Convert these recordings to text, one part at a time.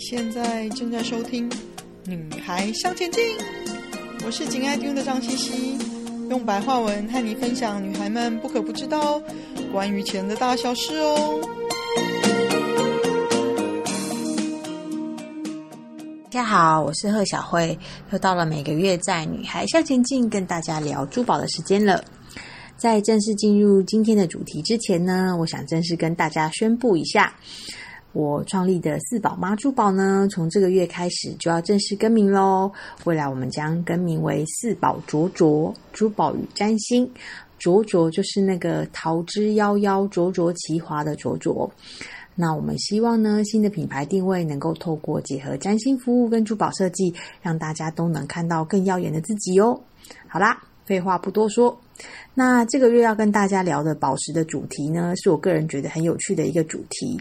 现在正在收听《女孩向前进》，我是紧爱听的张茜茜，用白话文和你分享女孩们不可不知道关于钱的大小事哦。大家好，我是贺小慧，又到了每个月在《女孩向前进》跟大家聊珠宝的时间了。在正式进入今天的主题之前呢，我想正式跟大家宣布一下。我创立的四宝妈珠宝呢，从这个月开始就要正式更名喽。未来我们将更名为四宝卓卓珠宝与占星。卓卓就是那个桃之夭夭、灼灼其华的卓卓。那我们希望呢，新的品牌定位能够透过结合占星服务跟珠宝设计，让大家都能看到更耀眼的自己哦。好啦，废话不多说。那这个月要跟大家聊的宝石的主题呢，是我个人觉得很有趣的一个主题，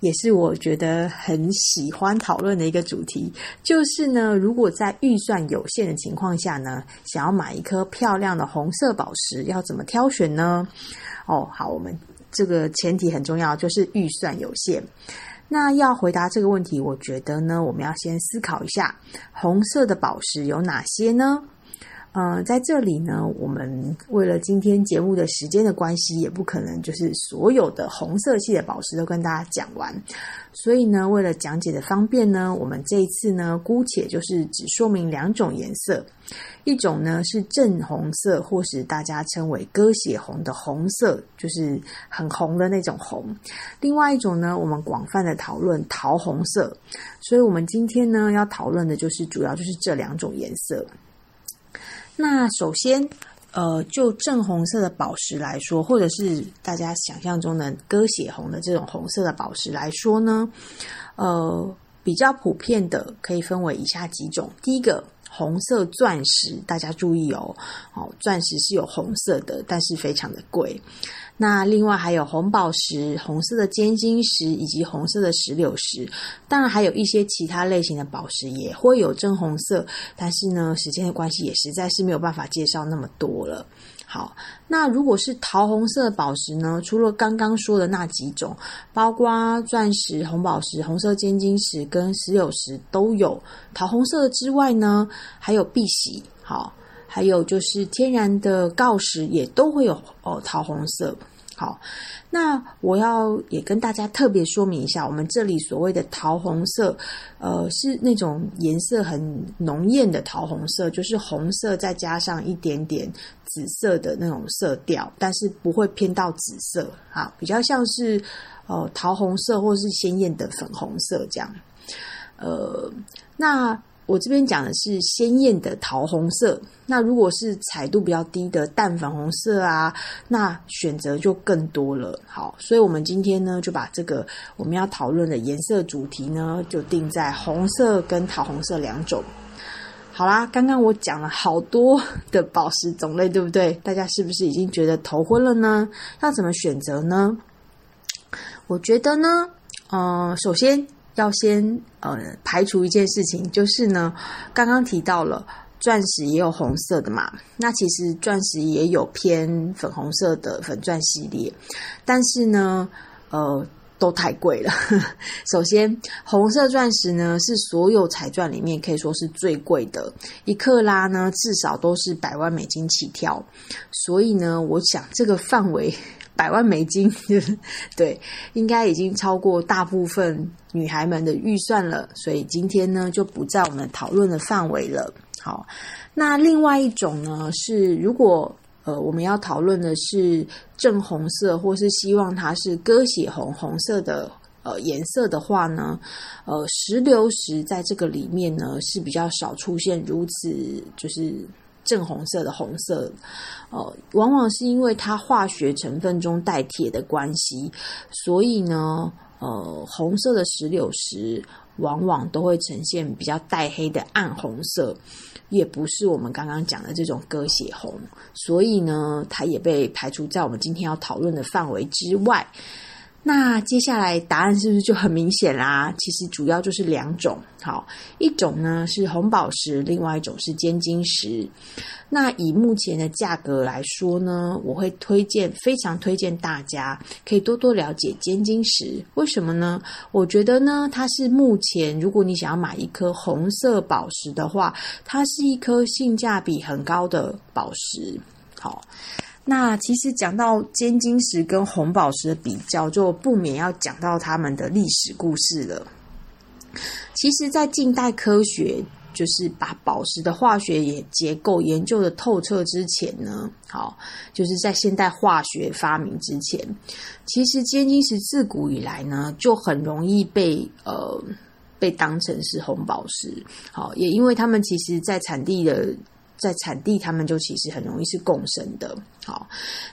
也是我觉得很喜欢讨论的一个主题。就是呢，如果在预算有限的情况下呢，想要买一颗漂亮的红色宝石，要怎么挑选呢？哦，好，我们这个前提很重要，就是预算有限。那要回答这个问题，我觉得呢，我们要先思考一下，红色的宝石有哪些呢？呃，在这里呢，我们为了今天节目的时间的关系，也不可能就是所有的红色系的宝石都跟大家讲完。所以呢，为了讲解的方便呢，我们这一次呢，姑且就是只说明两种颜色，一种呢是正红色，或是大家称为鸽血红的红色，就是很红的那种红；另外一种呢，我们广泛的讨论桃红色。所以我们今天呢，要讨论的就是主要就是这两种颜色。那首先，呃，就正红色的宝石来说，或者是大家想象中的鸽血红的这种红色的宝石来说呢，呃，比较普遍的可以分为以下几种。第一个，红色钻石，大家注意哦，哦，钻石是有红色的，但是非常的贵。那另外还有红宝石、红色的尖晶石以及红色的石榴石，当然还有一些其他类型的宝石也会有正红色，但是呢，时间的关系也实在是没有办法介绍那么多了。好，那如果是桃红色的宝石呢？除了刚刚说的那几种，包括钻石、红宝石、红色尖晶石跟石榴石都有桃红色之外呢，还有碧玺，好，还有就是天然的锆石也都会有哦桃红色。好，那我要也跟大家特别说明一下，我们这里所谓的桃红色，呃，是那种颜色很浓艳的桃红色，就是红色再加上一点点紫色的那种色调，但是不会偏到紫色，哈，比较像是呃桃红色或是鲜艳的粉红色这样，呃，那。我这边讲的是鲜艳的桃红色，那如果是彩度比较低的淡粉红色啊，那选择就更多了。好，所以我们今天呢就把这个我们要讨论的颜色主题呢，就定在红色跟桃红色两种。好啦，刚刚我讲了好多的宝石种类，对不对？大家是不是已经觉得头昏了呢？要怎么选择呢？我觉得呢，呃，首先。要先呃排除一件事情，就是呢，刚刚提到了钻石也有红色的嘛，那其实钻石也有偏粉红色的粉钻系列，但是呢，呃，都太贵了。首先，红色钻石呢是所有彩钻里面可以说是最贵的，一克拉呢至少都是百万美金起跳，所以呢，我想这个范围。百万美金，对，应该已经超过大部分女孩们的预算了，所以今天呢就不在我们讨论的范围了。好，那另外一种呢是，如果呃我们要讨论的是正红色，或是希望它是鸽血红红色的呃颜色的话呢，呃石榴石在这个里面呢是比较少出现如此就是。正红色的红色，呃，往往是因为它化学成分中带铁的关系，所以呢，呃，红色的石榴石往往都会呈现比较带黑的暗红色，也不是我们刚刚讲的这种鸽血红，所以呢，它也被排除在我们今天要讨论的范围之外。那接下来答案是不是就很明显啦？其实主要就是两种，好，一种呢是红宝石，另外一种是尖晶石。那以目前的价格来说呢，我会推荐，非常推荐大家可以多多了解尖晶石。为什么呢？我觉得呢，它是目前如果你想要买一颗红色宝石的话，它是一颗性价比很高的宝石。好。那其实讲到尖晶石跟红宝石的比较，就不免要讲到他们的历史故事了。其实，在近代科学就是把宝石的化学也结构研究的透彻之前呢，好，就是在现代化学发明之前，其实尖晶石自古以来呢，就很容易被呃被当成是红宝石。好，也因为他们其实在产地的。在产地，他们就其实很容易是共生的。好，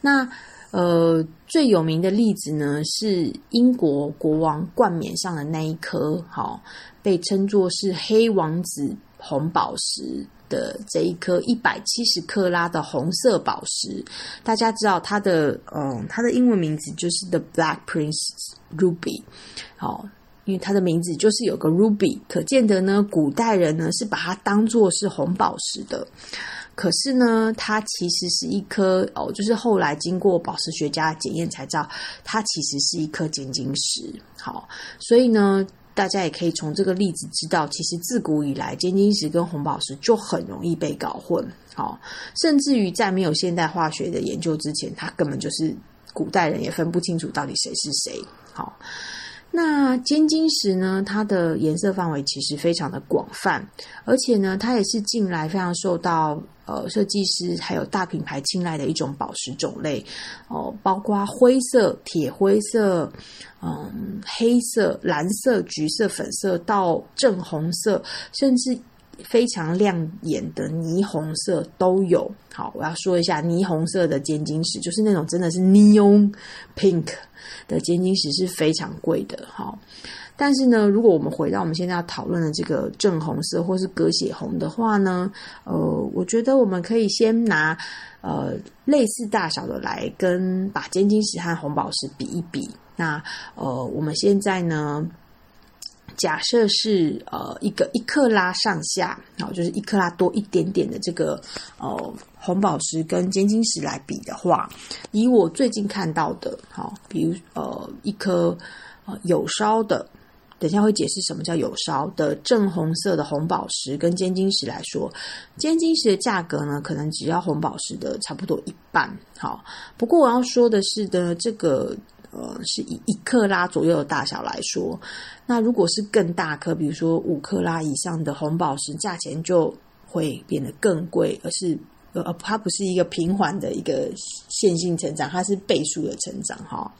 那呃最有名的例子呢，是英国国王冠冕上的那一颗，好，被称作是黑王子红宝石的这一颗一百七十克拉的红色宝石。大家知道它的嗯，它的英文名字就是 The Black Prince Ruby。好。因为它的名字就是有个 ruby，可见得呢，古代人呢是把它当做是红宝石的。可是呢，它其实是一颗哦，就是后来经过宝石学家检验才知道，它其实是一颗尖晶石。好，所以呢，大家也可以从这个例子知道，其实自古以来，尖晶石跟红宝石就很容易被搞混。好，甚至于在没有现代化学的研究之前，它根本就是古代人也分不清楚到底谁是谁。好。那尖晶石呢？它的颜色范围其实非常的广泛，而且呢，它也是近来非常受到呃设计师还有大品牌青睐的一种宝石种类哦，包括灰色、铁灰色、嗯黑色、蓝色、橘色、粉色到正红色，甚至非常亮眼的霓虹色都有。好，我要说一下霓虹色的尖晶石，就是那种真的是 neon pink。的尖晶石是非常贵的，哈。但是呢，如果我们回到我们现在要讨论的这个正红色或是鸽血红的话呢，呃，我觉得我们可以先拿呃类似大小的来跟把尖晶石和红宝石比一比。那呃，我们现在呢，假设是呃一个一克拉上下，好，就是一克拉多一点点的这个呃红宝石跟尖晶石来比的话，以我最近看到的，好，比如呃一颗呃有烧的，等下会解释什么叫有烧的正红色的红宝石跟尖晶石来说，尖晶石的价格呢，可能只要红宝石的差不多一半。好，不过我要说的是的，这个。呃，是以一克拉左右的大小来说，那如果是更大颗，比如说五克拉以上的红宝石，价钱就会变得更贵，而是呃，它不是一个平缓的一个线性成长，它是倍数的成长哈。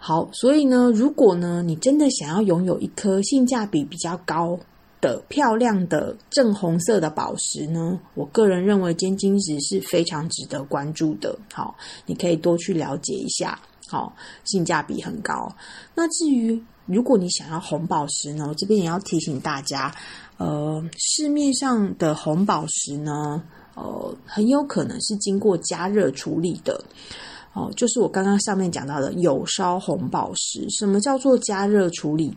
好，所以呢，如果呢，你真的想要拥有一颗性价比比较高的漂亮的正红色的宝石呢，我个人认为尖晶石是非常值得关注的。好，你可以多去了解一下。好，性价比很高。那至于如果你想要红宝石呢，我这边也要提醒大家，呃，市面上的红宝石呢，呃，很有可能是经过加热处理的。哦、就是我刚刚上面讲到的有烧红宝石。什么叫做加热处理？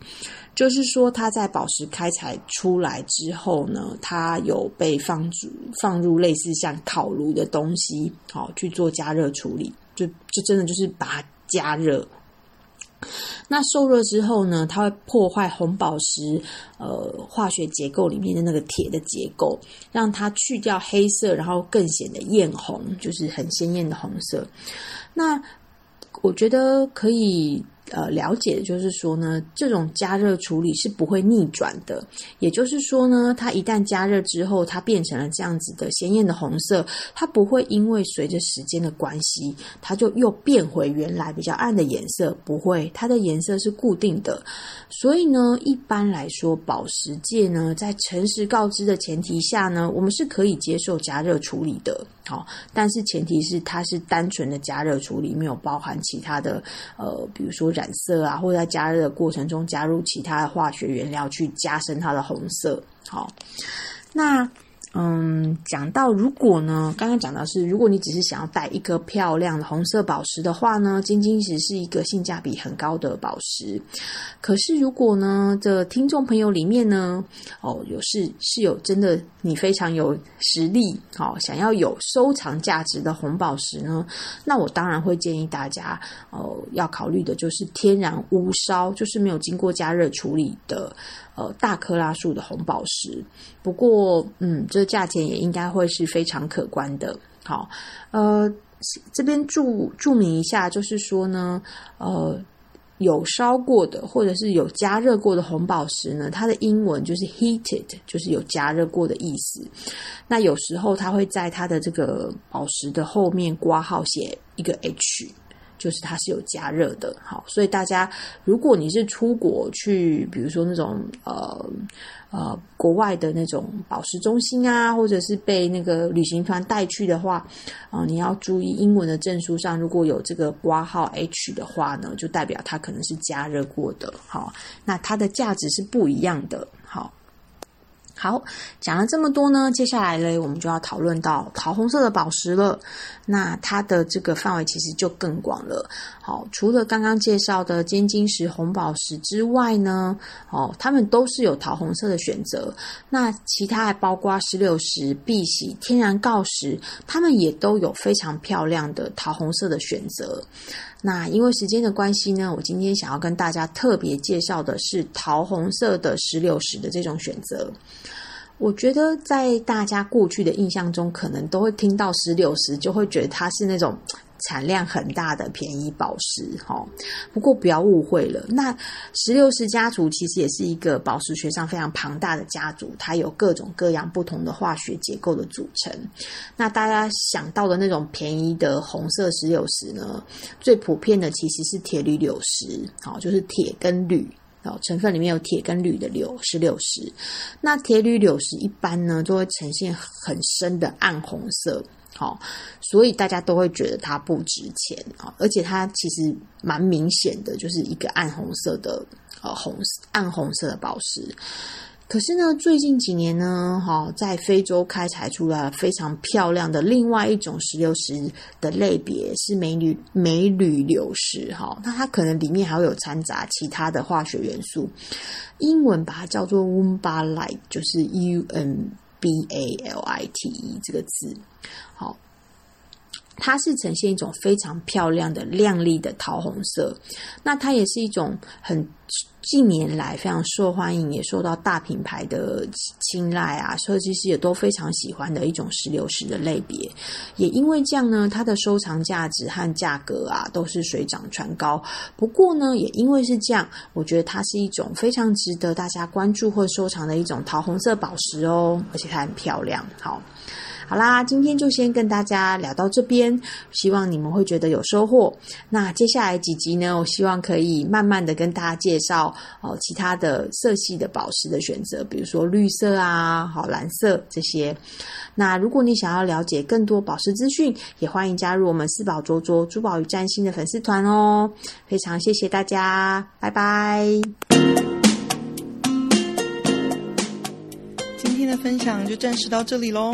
就是说它在宝石开采出来之后呢，它有被放入放入类似像烤炉的东西，好、去做加热处理，就就真的就是把。加热，那受热之后呢，它会破坏红宝石呃化学结构里面的那个铁的结构，让它去掉黑色，然后更显得艳红，就是很鲜艳的红色。那我觉得可以。呃，了解的就是说呢，这种加热处理是不会逆转的。也就是说呢，它一旦加热之后，它变成了这样子的鲜艳的红色，它不会因为随着时间的关系，它就又变回原来比较暗的颜色。不会，它的颜色是固定的。所以呢，一般来说，宝石界呢，在诚实告知的前提下呢，我们是可以接受加热处理的。好，但是前提是它是单纯的加热处理，没有包含其他的，呃，比如说染色啊，或者在加热的过程中加入其他的化学原料去加深它的红色。好，那嗯，讲到如果呢，刚刚讲到是，如果你只是想要戴一颗漂亮的红色宝石的话呢，金晶石是一个性价比很高的宝石。可是如果呢，这听众朋友里面呢，哦，有是是有真的你非常有实力，哦，想要有收藏价值的红宝石呢，那我当然会建议大家，哦，要考虑的就是天然乌烧，就是没有经过加热处理的。呃，大克拉数的红宝石，不过，嗯，这价钱也应该会是非常可观的。好，呃，这边注注明一下，就是说呢，呃，有烧过的或者是有加热过的红宝石呢，它的英文就是 heated，就是有加热过的意思。那有时候它会在它的这个宝石的后面括号写一个 H。就是它是有加热的，好，所以大家如果你是出国去，比如说那种呃呃国外的那种宝石中心啊，或者是被那个旅行团带去的话，啊、你要注意英文的证书上如果有这个挂号 H 的话呢，就代表它可能是加热过的，好，那它的价值是不一样的，好。讲了这么多呢，接下来呢，我们就要讨论到桃红色的宝石了。那它的这个范围其实就更广了。好，除了刚刚介绍的尖晶石红宝石之外呢，哦，它们都是有桃红色的选择。那其他还包括石榴石、碧玺、天然锆石，它们也都有非常漂亮的桃红色的选择。那因为时间的关系呢，我今天想要跟大家特别介绍的是桃红色的石榴石的这种选择。我觉得在大家过去的印象中，可能都会听到石榴石，就会觉得它是那种产量很大的便宜宝石。哈，不过不要误会了，那石榴石家族其实也是一个宝石学上非常庞大的家族，它有各种各样不同的化学结构的组成。那大家想到的那种便宜的红色石榴石呢，最普遍的其实是铁铝柳石，好，就是铁跟铝。哦，成分里面有铁跟铝的柳石榴石，那铁铝柳石一般呢都会呈现很深的暗红色，好，所以大家都会觉得它不值钱啊，而且它其实蛮明显的，就是一个暗红色的呃红暗红色的宝石。可是呢，最近几年呢，哈，在非洲开采出了非常漂亮的另外一种石榴石的类别是镁铝镁铝柳石，哈，那它可能里面还会有掺杂其他的化学元素，英文把它叫做 w u m b a l i t e 就是 U M B A L I T E 这个字，好。它是呈现一种非常漂亮的亮丽的桃红色，那它也是一种很近年来非常受欢迎，也受到大品牌的青睐啊，设计师也都非常喜欢的一种石榴石的类别。也因为这样呢，它的收藏价值和价格啊都是水涨船高。不过呢，也因为是这样，我觉得它是一种非常值得大家关注或收藏的一种桃红色宝石哦，而且它很漂亮。好。好啦，今天就先跟大家聊到这边，希望你们会觉得有收获。那接下来几集呢，我希望可以慢慢的跟大家介绍哦其他的色系的宝石的选择，比如说绿色啊、好蓝色这些。那如果你想要了解更多宝石资讯，也欢迎加入我们四宝卓卓珠宝与占星的粉丝团哦。非常谢谢大家，拜拜。今天的分享就暂时到这里喽。